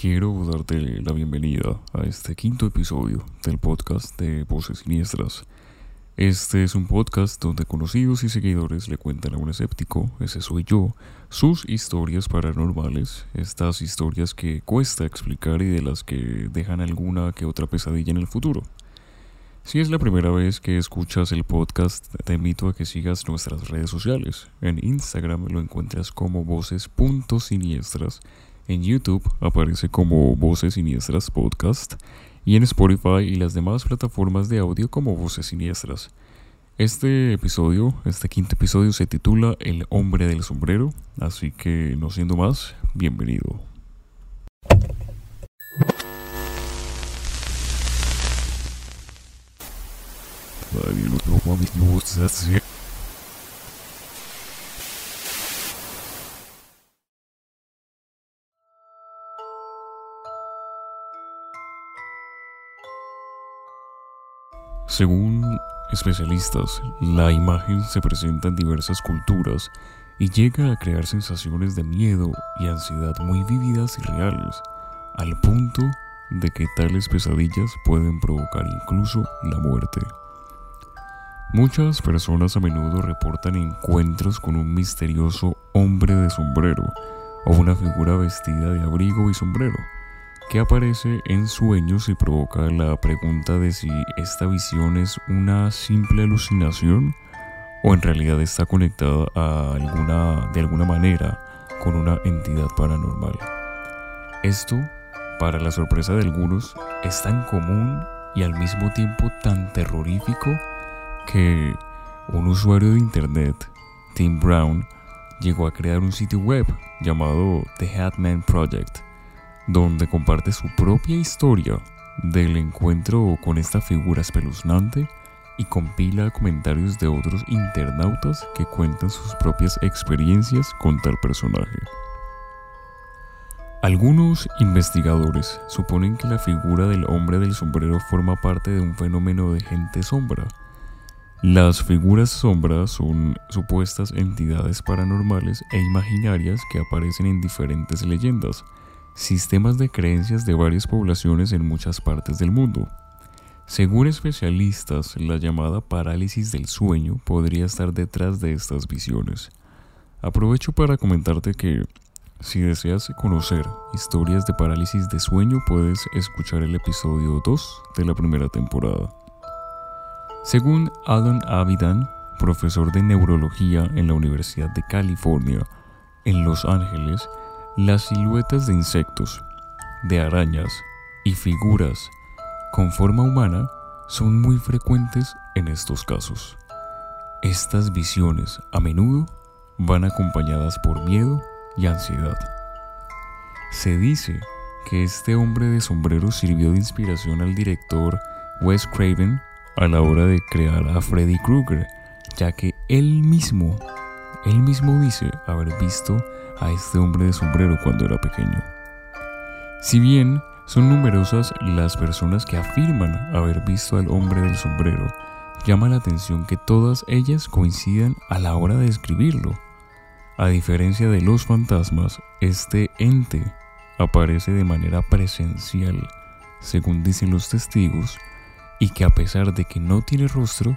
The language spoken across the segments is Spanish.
quiero darte la bienvenida a este quinto episodio del podcast de Voces Siniestras. Este es un podcast donde conocidos y seguidores le cuentan a un escéptico, ese soy yo, sus historias paranormales, estas historias que cuesta explicar y de las que dejan alguna que otra pesadilla en el futuro. Si es la primera vez que escuchas el podcast, te invito a que sigas nuestras redes sociales. En Instagram lo encuentras como voces.siniestras, en YouTube aparece como Voces Siniestras Podcast y en Spotify y las demás plataformas de audio como Voces Siniestras. Este episodio, este quinto episodio se titula El hombre del sombrero, así que no siendo más, bienvenido. Según especialistas, la imagen se presenta en diversas culturas y llega a crear sensaciones de miedo y ansiedad muy vividas y reales, al punto de que tales pesadillas pueden provocar incluso la muerte. Muchas personas a menudo reportan encuentros con un misterioso hombre de sombrero o una figura vestida de abrigo y sombrero que aparece en sueños y provoca la pregunta de si esta visión es una simple alucinación o en realidad está conectada de alguna manera con una entidad paranormal. Esto, para la sorpresa de algunos, es tan común y al mismo tiempo tan terrorífico que un usuario de internet, Tim Brown, llegó a crear un sitio web llamado The Hatman Project donde comparte su propia historia del encuentro con esta figura espeluznante y compila comentarios de otros internautas que cuentan sus propias experiencias con tal personaje. Algunos investigadores suponen que la figura del hombre del sombrero forma parte de un fenómeno de gente sombra. Las figuras sombras son supuestas entidades paranormales e imaginarias que aparecen en diferentes leyendas, sistemas de creencias de varias poblaciones en muchas partes del mundo. Según especialistas, la llamada parálisis del sueño podría estar detrás de estas visiones. Aprovecho para comentarte que si deseas conocer historias de parálisis de sueño, puedes escuchar el episodio 2 de la primera temporada. Según Alan Avidan, profesor de neurología en la Universidad de California, en Los Ángeles, las siluetas de insectos, de arañas y figuras con forma humana son muy frecuentes en estos casos. Estas visiones a menudo van acompañadas por miedo y ansiedad. Se dice que este hombre de sombrero sirvió de inspiración al director Wes Craven a la hora de crear a Freddy Krueger, ya que él mismo, él mismo dice haber visto a este hombre de sombrero cuando era pequeño. Si bien son numerosas las personas que afirman haber visto al hombre del sombrero, llama la atención que todas ellas coincidan a la hora de describirlo. A diferencia de los fantasmas, este ente aparece de manera presencial, según dicen los testigos, y que a pesar de que no tiene rostro,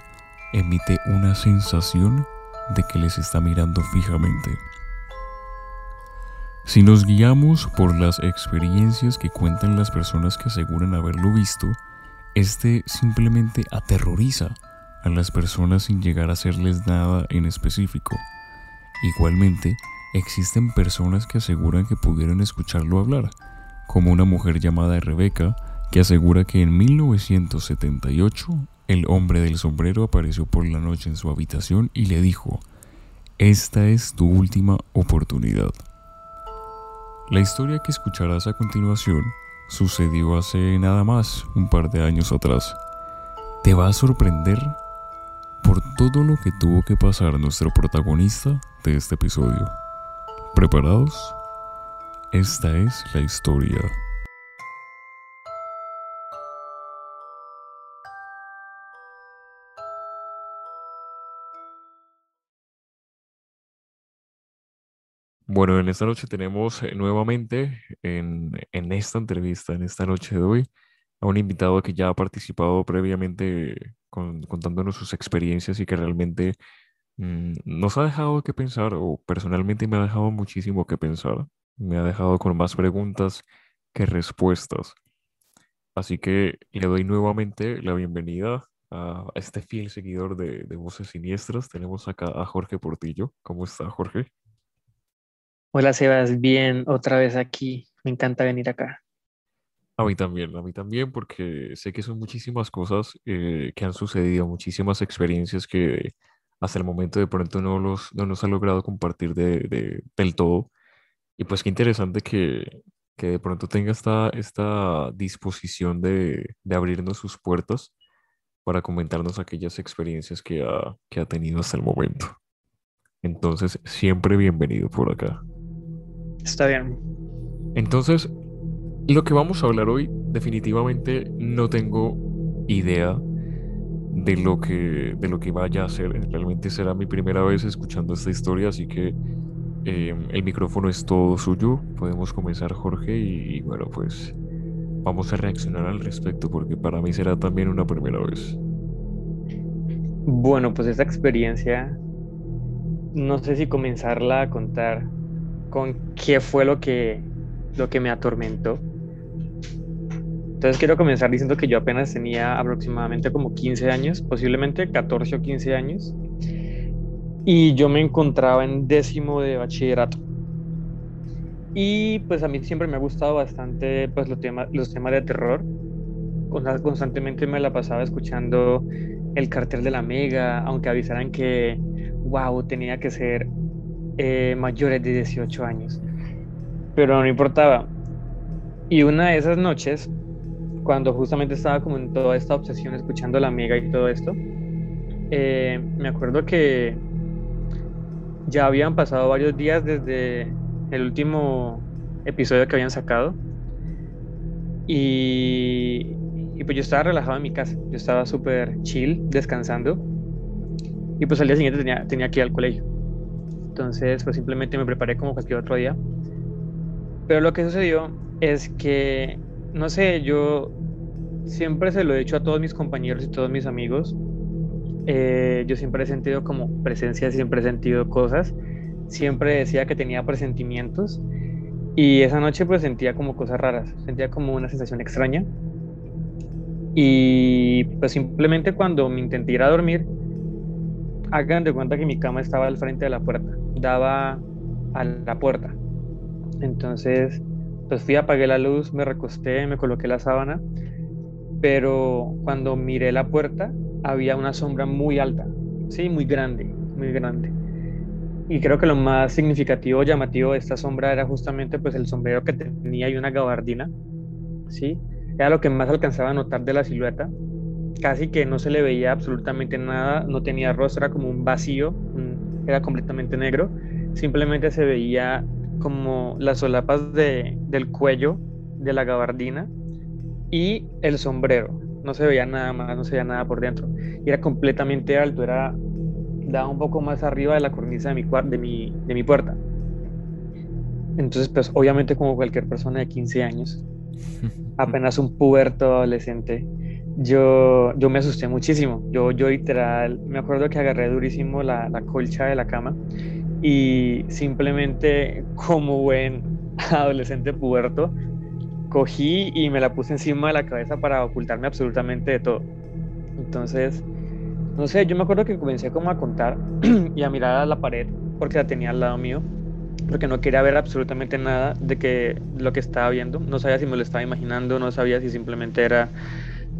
emite una sensación de que les está mirando fijamente. Si nos guiamos por las experiencias que cuentan las personas que aseguran haberlo visto, este simplemente aterroriza a las personas sin llegar a hacerles nada en específico. Igualmente, existen personas que aseguran que pudieron escucharlo hablar, como una mujer llamada Rebeca, que asegura que en 1978 el hombre del sombrero apareció por la noche en su habitación y le dijo, esta es tu última oportunidad. La historia que escucharás a continuación sucedió hace nada más un par de años atrás. Te va a sorprender por todo lo que tuvo que pasar nuestro protagonista de este episodio. ¿Preparados? Esta es la historia. Bueno, en esta noche tenemos eh, nuevamente en, en esta entrevista, en esta noche de hoy, a un invitado que ya ha participado previamente con- contándonos sus experiencias y que realmente mm, nos ha dejado que pensar, o personalmente me ha dejado muchísimo que pensar. Me ha dejado con más preguntas que respuestas. Así que le doy nuevamente la bienvenida a este fiel seguidor de, de Voces Siniestras. Tenemos acá a Jorge Portillo. ¿Cómo está, Jorge? Hola Sebas, bien, otra vez aquí. Me encanta venir acá. A mí también, a mí también, porque sé que son muchísimas cosas eh, que han sucedido, muchísimas experiencias que hasta el momento de pronto no los, no nos ha logrado compartir de, de- del todo. Y pues qué interesante que, que de pronto tenga esta, esta disposición de, de abrirnos sus puertas para comentarnos aquellas experiencias que ha, que ha tenido hasta el momento. Entonces, siempre bienvenido por acá. Está bien. Entonces, lo que vamos a hablar hoy, definitivamente no tengo idea de lo que, de lo que vaya a ser. Realmente será mi primera vez escuchando esta historia, así que eh, el micrófono es todo suyo. Podemos comenzar, Jorge, y, y bueno, pues vamos a reaccionar al respecto, porque para mí será también una primera vez. Bueno, pues esta experiencia, no sé si comenzarla a contar con qué fue lo que, lo que me atormentó. Entonces quiero comenzar diciendo que yo apenas tenía aproximadamente como 15 años, posiblemente 14 o 15 años, y yo me encontraba en décimo de bachillerato. Y pues a mí siempre me ha gustado bastante pues los temas, los temas de terror. Consta- Constantemente me la pasaba escuchando el cartel de la Mega, aunque avisaran que, wow, tenía que ser eh, mayores de 18 años. Pero no importaba. Y una de esas noches, cuando justamente estaba como en toda esta obsesión escuchando la Mega y todo esto, eh, me acuerdo que ya habían pasado varios días desde el último episodio que habían sacado y, y pues yo estaba relajado en mi casa, yo estaba súper chill, descansando y pues al día siguiente tenía, tenía que ir al colegio. Entonces pues simplemente me preparé como cualquier otro día. Pero lo que sucedió es que, no sé, yo siempre se lo he dicho a todos mis compañeros y todos mis amigos, eh, yo siempre he sentido como presencia, siempre he sentido cosas, siempre decía que tenía presentimientos. Y esa noche pues sentía como cosas raras, sentía como una sensación extraña. Y pues simplemente cuando me intenté ir a dormir, hagan de cuenta que mi cama estaba al frente de la puerta, daba a la puerta. Entonces pues fui, apagué la luz, me recosté, me coloqué la sábana, pero cuando miré la puerta había una sombra muy alta, sí, muy grande, muy grande. Y creo que lo más significativo, llamativo de esta sombra era justamente pues el sombrero que tenía y una gabardina, ¿sí? Era lo que más alcanzaba a notar de la silueta. Casi que no se le veía absolutamente nada, no tenía rostro, era como un vacío, un- era completamente negro. Simplemente se veía como las solapas de, del cuello de la gabardina y el sombrero. No se veía nada más, no se veía nada por dentro. Y era completamente alto, era daba un poco más arriba de la cornisa de mi, de mi, de mi puerta. Entonces, pues obviamente como cualquier persona de 15 años, apenas un puberto adolescente, yo, yo me asusté muchísimo. Yo, yo literal, me acuerdo que agarré durísimo la, la colcha de la cama y simplemente como buen adolescente puberto, cogí y me la puse encima de la cabeza para ocultarme absolutamente de todo. Entonces, no sé, yo me acuerdo que comencé como a contar y a mirar a la pared porque la tenía al lado mío, porque no quería ver absolutamente nada de que lo que estaba viendo. No sabía si me lo estaba imaginando, no sabía si simplemente era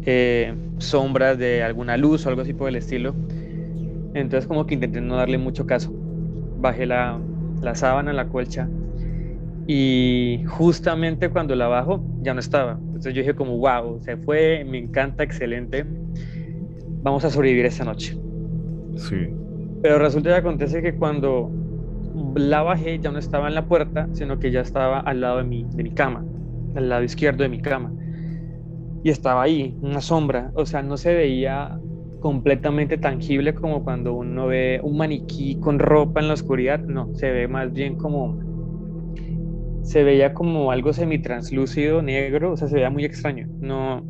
eh, sombras de alguna luz o algo así por el estilo. Entonces como que intenté no darle mucho caso. Bajé la, la sábana, la colcha y justamente cuando la bajo ya no estaba. Entonces yo dije como, wow, se fue, me encanta, excelente. Vamos a sobrevivir esta noche. Sí. Pero resulta y acontece que cuando la bajé ya no estaba en la puerta, sino que ya estaba al lado de mi, de mi cama, al lado izquierdo de mi cama. Y estaba ahí, una sombra. O sea, no se veía completamente tangible como cuando uno ve un maniquí con ropa en la oscuridad. No, se ve más bien como se veía como algo semitranslúcido, negro, o sea, se veía muy extraño. No.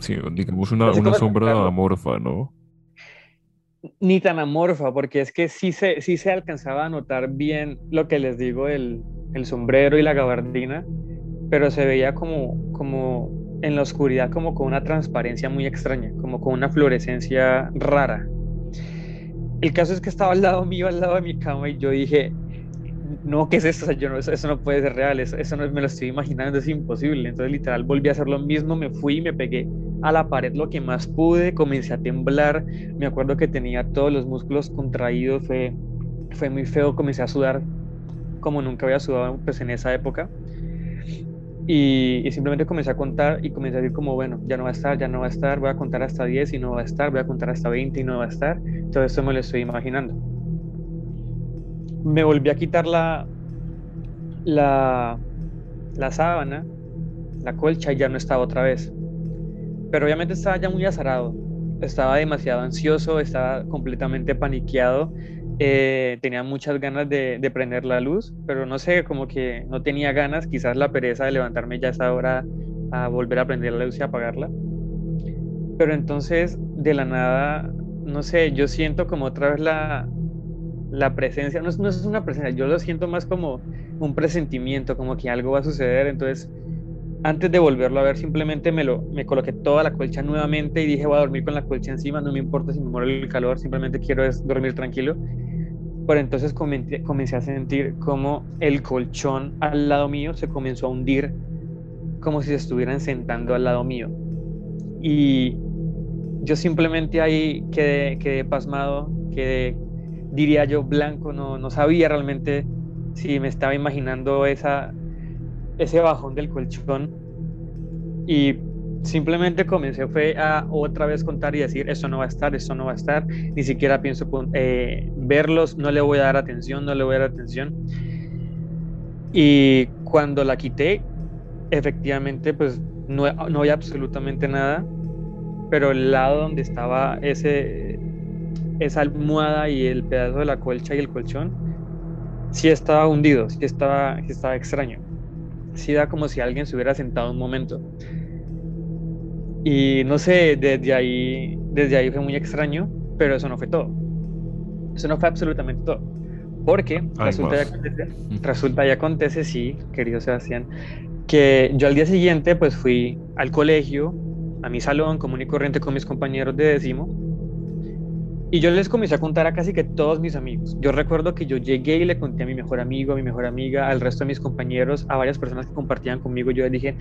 Sí, digamos una, una sombra amorfa, ¿no? Ni tan amorfa, porque es que sí se, sí se alcanzaba a notar bien lo que les digo, el, el sombrero y la gabardina, pero se veía como, como en la oscuridad, como con una transparencia muy extraña, como con una fluorescencia rara. El caso es que estaba al lado mío, al lado de mi cama, y yo dije, no, ¿qué es eso? yo no, eso, no puede ser real, eso, eso, no me lo estoy imaginando, es imposible. Entonces, literal, volví a hacer lo mismo, me fui, me pegué a la pared lo que más pude, comencé a temblar, me acuerdo que tenía todos los músculos contraídos, fue, fue muy feo, comencé a sudar como nunca había sudado pues, en esa época. Y, simplemente comencé a contar y comencé a decir como, bueno, ya no va a estar, ya no va a estar, voy a contar hasta 10 y no va a estar, voy a contar hasta 20 y no va a estar. Todo esto me lo estoy imaginando. Me volví a quitar la, la, la sábana, la colcha y ya no estaba otra vez. Pero obviamente estaba ya muy azarado, estaba demasiado ansioso, estaba completamente paniqueado eh, tenía muchas ganas de, prender la luz, pero no sé, como que no tenía ganas, quizás la pereza de levantarme ya a esa hora a volver a prender la luz y apagarla. Pero entonces, de la nada, no sé, yo siento como otra vez la, la presencia, no no es una presencia, yo lo siento más como un presentimiento, como que algo va a suceder, entonces antes de volverlo a ver, simplemente me, lo, me coloqué toda la colcha nuevamente y dije, voy a dormir con la colcha encima, no me importa si me muero el calor, simplemente quiero es dormir tranquilo. Pero entonces comencé, comencé a sentir como el colchón al lado mío se comenzó a hundir, como si se estuvieran sentando al lado mío. Y yo simplemente ahí quedé, quedé pasmado, quedé, diría yo, blanco, no, no sabía realmente si me estaba imaginando esa, ese bajón del colchón. Y simplemente comencé fue a otra vez contar y decir, eso no va a estar, eso no va a estar, ni siquiera pienso eh, verlos, no le voy a dar atención, no le voy a dar atención. Y cuando la quité, efectivamente, pues no, no había absolutamente nada, pero el lado donde estaba ese, esa almohada y el pedazo de la colcha y el colchón, sí estaba hundido, sí estaba, sí estaba extraño. Sí da como si alguien se hubiera sentado un momento. Y no sé, desde ahí, desde ahí fue muy extraño, pero eso no fue todo. Eso no fue absolutamente todo. Porque resulta y, acontece, resulta y acontece, sí, querido Sebastián, que yo al día siguiente pues fui al colegio, a mi salón común y corriente con mis compañeros de décimo, y yo les comencé a contar a casi que todos mis amigos. Yo recuerdo que yo llegué y le conté a mi mejor amigo, a mi mejor amiga, al resto de mis compañeros, a varias personas que compartían conmigo. Yo les dije,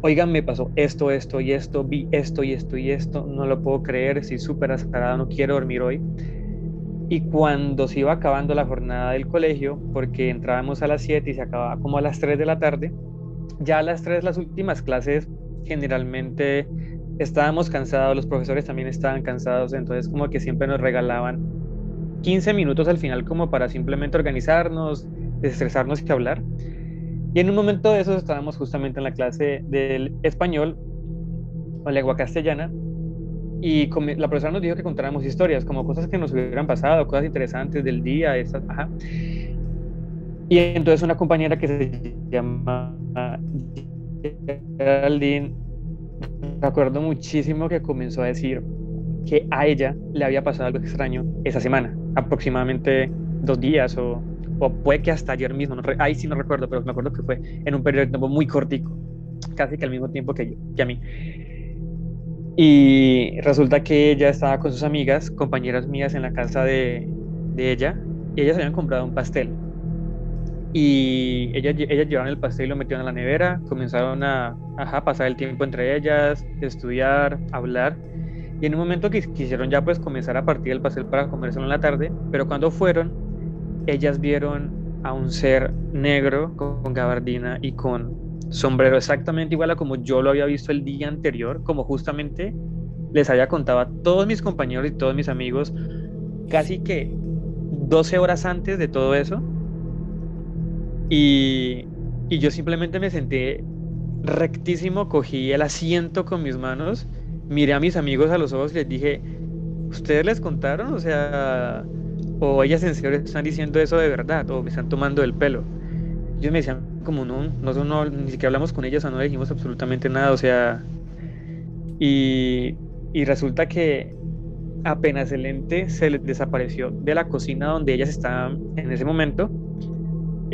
oigan, me pasó esto, esto y esto, vi esto y esto y esto, no lo puedo creer, estoy súper azarado, no quiero dormir hoy. Y cuando se iba acabando la jornada del colegio, porque entrábamos a las 7 y se acababa como a las 3 de la tarde, ya a las 3 las últimas clases generalmente estábamos cansados, los profesores también estaban cansados, entonces como que siempre nos regalaban 15 minutos al final como para simplemente organizarnos, desestresarnos y hablar. Y en un momento de esos estábamos justamente en la clase del español o lengua castellana y la profesora nos dijo que contáramos historias, como cosas que nos hubieran pasado, cosas interesantes del día, esas, ajá. Y entonces una compañera que se llama Geraldine me acuerdo muchísimo que comenzó a decir que a ella le había pasado algo extraño esa semana, aproximadamente dos días o, o puede que hasta ayer mismo, no, ahí sí no recuerdo, pero me acuerdo que fue en un periodo muy cortico, casi que al mismo tiempo que yo, que a mí. Y resulta que ella estaba con sus amigas, compañeras mías en la casa de, de ella, y ellas habían comprado un pastel y ellas, ellas llevaron el pastel y lo metieron en la nevera, comenzaron a pasar el tiempo entre ellas, estudiar, hablar. Y en un momento que quisieron ya pues comenzar a partir el pastel para comérselo en la tarde, pero cuando fueron, ellas vieron a un ser negro con gabardina y con sombrero exactamente igual a como yo lo había visto el día anterior, como justamente les había contado a todos mis compañeros y todos mis amigos casi que 12 horas antes de todo eso y, yo simplemente me senté rectísimo, cogí el asiento con mis manos, miré a mis amigos a los ojos y les dije, ¿ustedes les contaron? O sea, o ellas en serio están diciendo eso de verdad, o me están tomando el pelo. ellos me decían como no, nosotros no, ni siquiera hablamos con ellas o no dijimos absolutamente nada, o sea, y, y resulta que apenas el ente se les desapareció de la cocina donde ellas estaban en ese momento,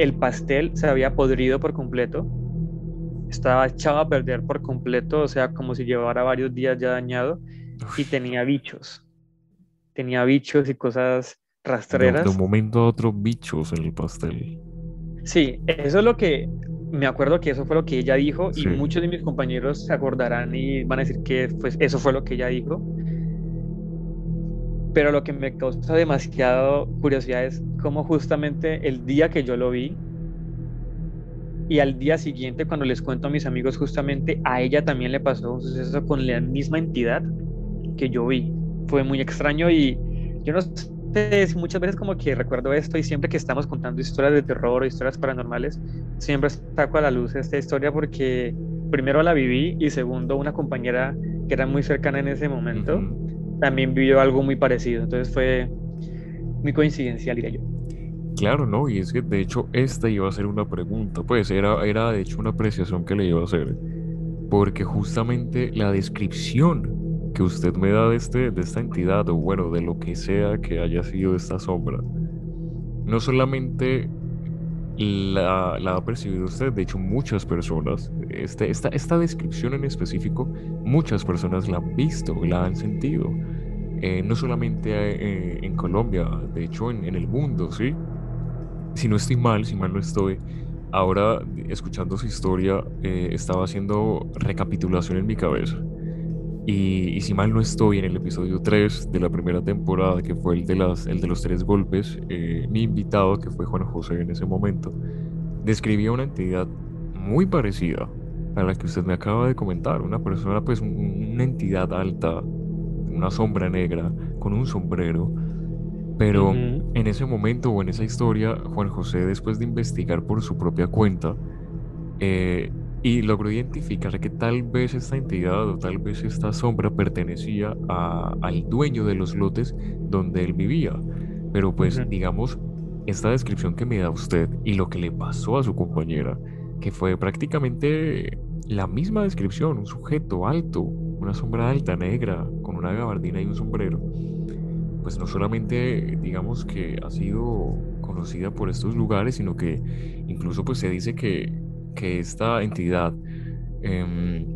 el pastel se había podrido por completo, estaba echado a perder por completo, o sea, como si llevara varios días ya dañado, y tenía bichos, tenía bichos y cosas rastreras. De, un momento a otro, bichos en el pastel. Sí, eso es lo que me acuerdo que eso fue lo que ella dijo y muchos de mis compañeros se acordarán y van a decir que pues, eso fue lo que ella dijo. Pero lo que me causa demasiado curiosidad es cómo justamente el día que yo lo vi y al día siguiente cuando les cuento a mis amigos justamente a ella también le pasó un suceso con la misma entidad que yo vi. Fue muy extraño y yo no sé muchas veces como que recuerdo esto y siempre que estamos contando historias de terror o historias paranormales, siempre saco a la luz esta historia porque primero la viví y segundo una compañera que era muy cercana en ese momento también vivió algo muy parecido. Entonces fue muy coincidencial, diría yo. Claro, no, y es que de hecho esta iba a ser una pregunta, pues era, era de hecho una apreciación que le iba a hacer, porque justamente la descripción que usted me da de, este, de esta entidad, o bueno, de lo que sea que haya sido esta sombra, no solamente la, la, ha percibido usted, de hecho muchas personas, este, esta, esta descripción en específico, muchas personas la han visto, la han sentido, eh, no solamente eh, en Colombia, de hecho en, el mundo, ¿sí? Si no estoy mal, si mal no estoy, ahora escuchando su historia eh, estaba haciendo recapitulación en mi cabeza. Y, y, si mal no estoy, en el episodio 3 de la primera temporada, que fue el de, las, el de los tres golpes, eh, mi invitado, que fue Juan José en ese momento, describía una entidad muy parecida a la que usted me acaba de comentar. Una persona, pues una entidad alta, una sombra negra, con un sombrero. Pero en ese momento o en esa historia, Juan José, después de investigar por su propia cuenta, eh, y logró identificar que tal vez esta entidad o tal vez esta sombra pertenecía al dueño de los lotes donde él vivía. Pero pues digamos, esta descripción que me da usted y lo que le pasó a su compañera, que fue prácticamente la misma descripción, un sujeto alto, una sombra alta, negra, con una gabardina y un sombrero, pues no solamente digamos que ha sido conocida por estos lugares, sino que incluso pues se dice que que esta entidad em,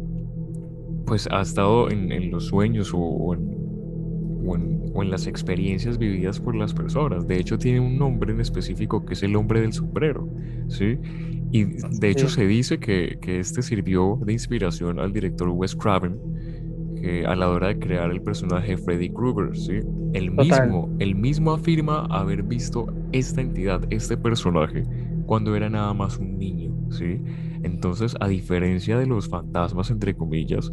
pues ha estado en, los sueños o, en, las experiencias vividas por las personas. De hecho, tiene un nombre en específico que es el hombre del sombrero, ¿sí? Y de hecho se dice que, este sirvió de inspiración al director Wes Craven que a la hora de crear el personaje Freddy Krueger, ¿sí? El mismo, el mismo afirma haber visto esta entidad, este personaje, cuando era nada más un niño. ¿sí? Entonces, a diferencia de los fantasmas, entre comillas,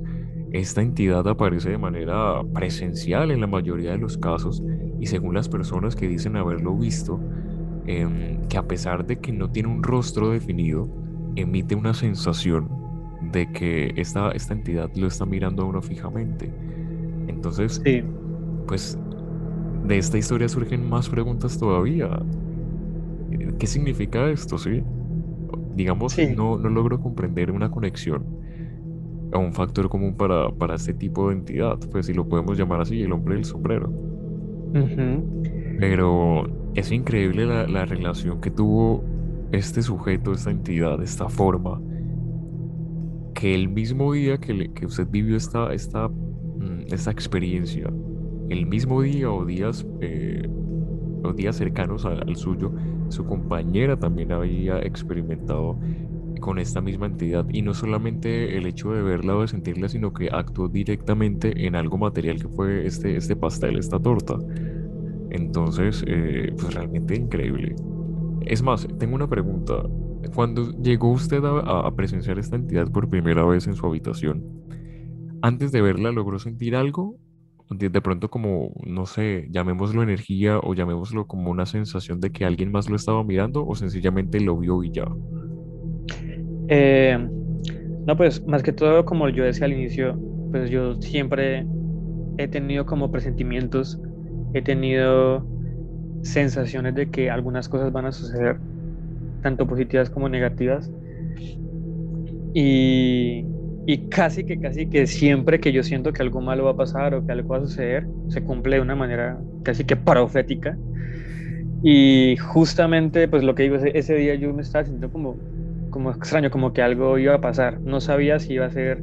esta entidad aparece de manera presencial en la mayoría de los casos y según las personas que dicen haberlo visto, em, que a pesar de que no tiene un rostro definido, emite una sensación de que esta, esta entidad lo está mirando a uno fijamente. Entonces, pues de esta historia surgen más preguntas todavía. ¿Qué significa esto, sí? digamos, no, no logro comprender una conexión a un factor común para, para este tipo de entidad, pues si lo podemos llamar así, el hombre del sombrero. Pero es increíble la, la, relación que tuvo este sujeto, esta entidad, esta forma, que el mismo día que, que usted vivió esta, esta, mm, esta experiencia, el mismo día o días, eh, o días cercanos al suyo, su compañera también había experimentado con esta misma entidad y no solamente el hecho de verla o de sentirla, sino que actuó directamente en algo material que fue este, este pastel, esta torta. Entonces, eh, pues realmente increíble. Es más, tengo una pregunta. Cuando llegó usted a, a presenciar esta entidad por primera vez en su habitación, antes de verla, ¿logró sentir algo de, pronto como, no sé, llamémoslo energía o llamémoslo como una sensación de que alguien más lo estaba mirando o sencillamente lo vio y ya? Eh, no, pues más que todo, como yo decía al inicio, pues yo siempre he tenido como presentimientos, he tenido sensaciones de que algunas cosas van a suceder. tanto positivas como negativas. Y, y casi que, casi que siempre que yo siento que algo malo va a pasar o que algo va a suceder, se cumple de una manera casi que profética. Y justamente, pues lo que digo, ese, ese día yo me estaba sintiendo como, como extraño, como que algo iba a pasar. No sabía si iba a ser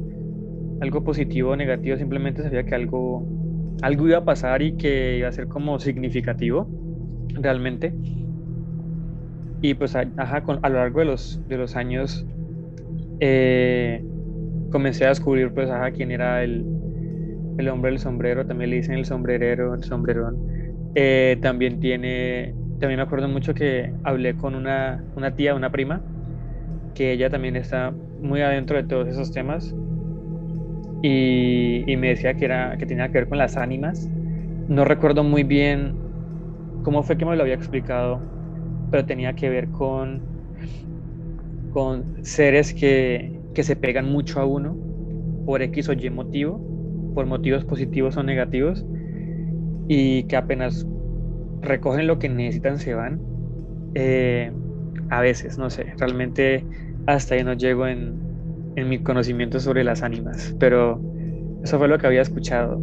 algo positivo o negativo, simplemente sabía que algo, algo iba a pasar y que iba a ser como significativo, realmente. Y pues, ajá, con, a lo largo de los, de los años, eh, comencé a descubrir, pues, ajá, quién era el, el hombre del sombrero, también le dicen el sombrerero, el sombrerón. Eh, también tiene también me acuerdo mucho que hablé con una, una tía, una prima, que ella también está muy adentro de todos esos temas y, y, me decía que, era, que tenía que ver con las ánimas. No recuerdo muy bien cómo fue que me lo había explicado, pero tenía que ver con, con seres que, que se pegan mucho a uno por X o Y motivo, por motivos positivos o negativos, y que apenas recogen lo que necesitan, se van. Eh, a veces, no sé, realmente hasta ahí no llego en, en mi conocimiento sobre las ánimas, pero eso fue lo que había escuchado.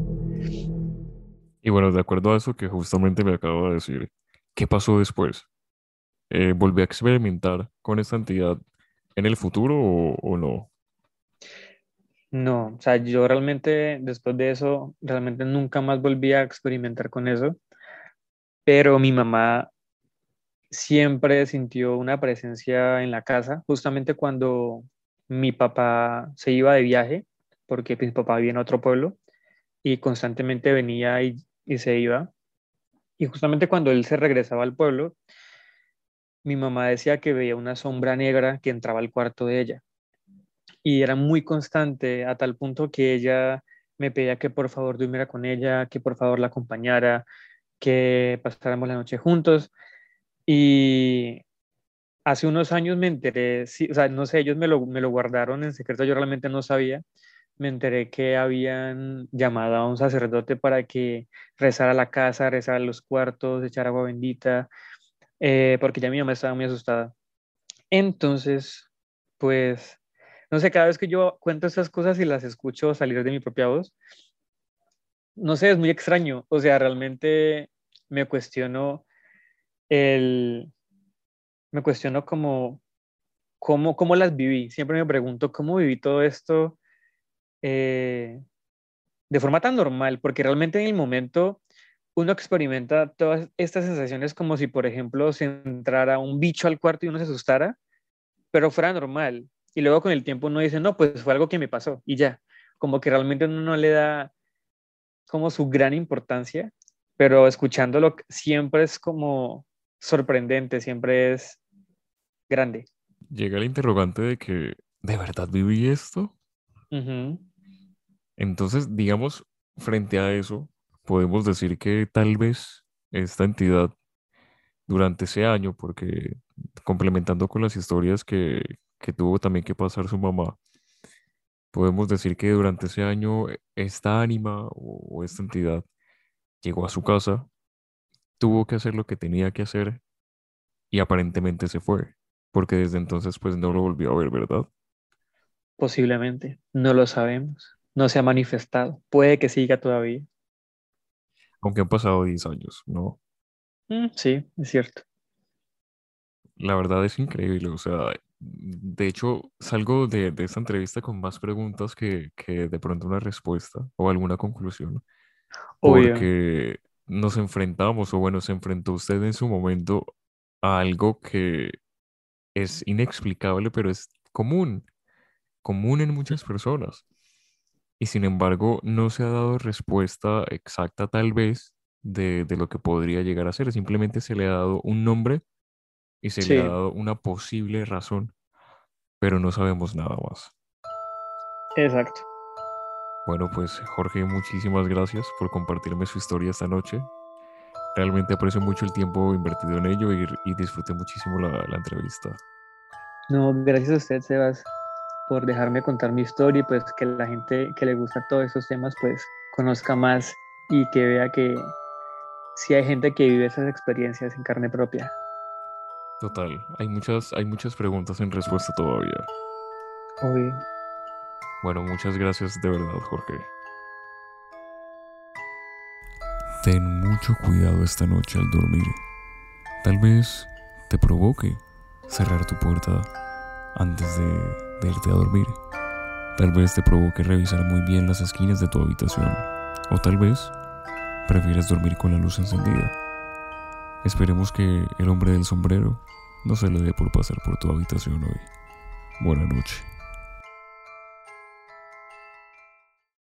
Y bueno, de acuerdo a eso que justamente me acabo de decir, ¿qué pasó después? Eh, ¿Volví a experimentar con esta entidad en el futuro o, no? No, o sea, yo realmente después de eso, realmente nunca más volví a experimentar con eso pero mi mamá siempre sintió una presencia en la casa, justamente cuando mi papá se iba de viaje, porque mi papá vivía en otro pueblo y constantemente venía y, se iba. Y justamente cuando él se regresaba al pueblo, mi mamá decía que veía una sombra negra que entraba al cuarto de ella. Y era muy constante a tal punto que ella me pedía que por favor durmiera con ella, que por favor la acompañara, que pasáramos la noche juntos. Y hace unos años me enteré, sí, o sea, no sé, ellos me lo, guardaron en secreto, yo realmente no sabía. Me enteré que habían llamado a un sacerdote para que rezara la casa, rezara los cuartos, echar agua bendita, eh, porque ya mi mamá estaba muy asustada. Entonces, pues, no sé, cada vez que yo cuento esas cosas y las escucho salir de mi propia voz, no sé, es muy extraño. O sea, realmente me cuestiono el, me cuestiono como, cómo, cómo las viví. Siempre me pregunto cómo viví todo esto eh, de forma tan normal, porque realmente en el momento uno experimenta todas estas sensaciones como si, por ejemplo, se entrara un bicho al cuarto y uno se asustara, pero fuera normal. Y luego con el tiempo uno dice, no, pues fue algo que me pasó y ya. Como que realmente uno no le da como su gran importancia, pero escuchándolo siempre es como sorprendente, siempre es grande. Llega el interrogante de que, ¿de verdad viví esto? Entonces, digamos, frente a eso, podemos decir que tal vez esta entidad durante ese año, porque complementando con las historias que, que tuvo también que pasar su mamá, podemos decir que durante ese año eh, esta ánima o, esta entidad llegó a su casa, tuvo que hacer lo que tenía que hacer y aparentemente se fue, porque desde entonces pues no lo volvió a ver, ¿verdad? Posiblemente, no lo sabemos, no se ha manifestado, puede que siga todavía. Aunque han pasado 10 años, ¿no? Mm, sí, es cierto. La verdad es increíble, o sea, de hecho, salgo de, de esta entrevista con más preguntas que, que, de pronto una respuesta o alguna conclusión. Porque nos enfrentamos, o bueno, se enfrentó usted en su momento a algo que es inexplicable, pero es común, común en muchas personas. Y sin embargo, no se ha dado respuesta exacta tal vez de, de lo que podría llegar a ser. Simplemente se le ha dado un nombre y se le ha dado una posible razón, pero no sabemos nada más. Exacto. Bueno, pues Jorge, muchísimas gracias por compartirme su historia esta noche. Realmente aprecio mucho el tiempo invertido en ello y, y disfruté muchísimo la, la, entrevista. No, gracias a usted, Sebas, por dejarme contar mi historia y pues que la gente que le gusta todos esos temas pues conozca más y que vea que si hay gente que vive esas experiencias en carne propia. Total, hay muchas, hay muchas preguntas en respuesta todavía. Uy. Bueno, muchas gracias de verdad, Jorge. Ten mucho cuidado esta noche al dormir. Tal vez te provoque cerrar tu puerta antes de, irte a dormir. Tal vez te provoque revisar muy bien las esquinas de tu habitación. O tal vez prefieres dormir con la luz encendida. Esperemos que el hombre del sombrero no se le dé por pasar por tu habitación hoy. Buena noche.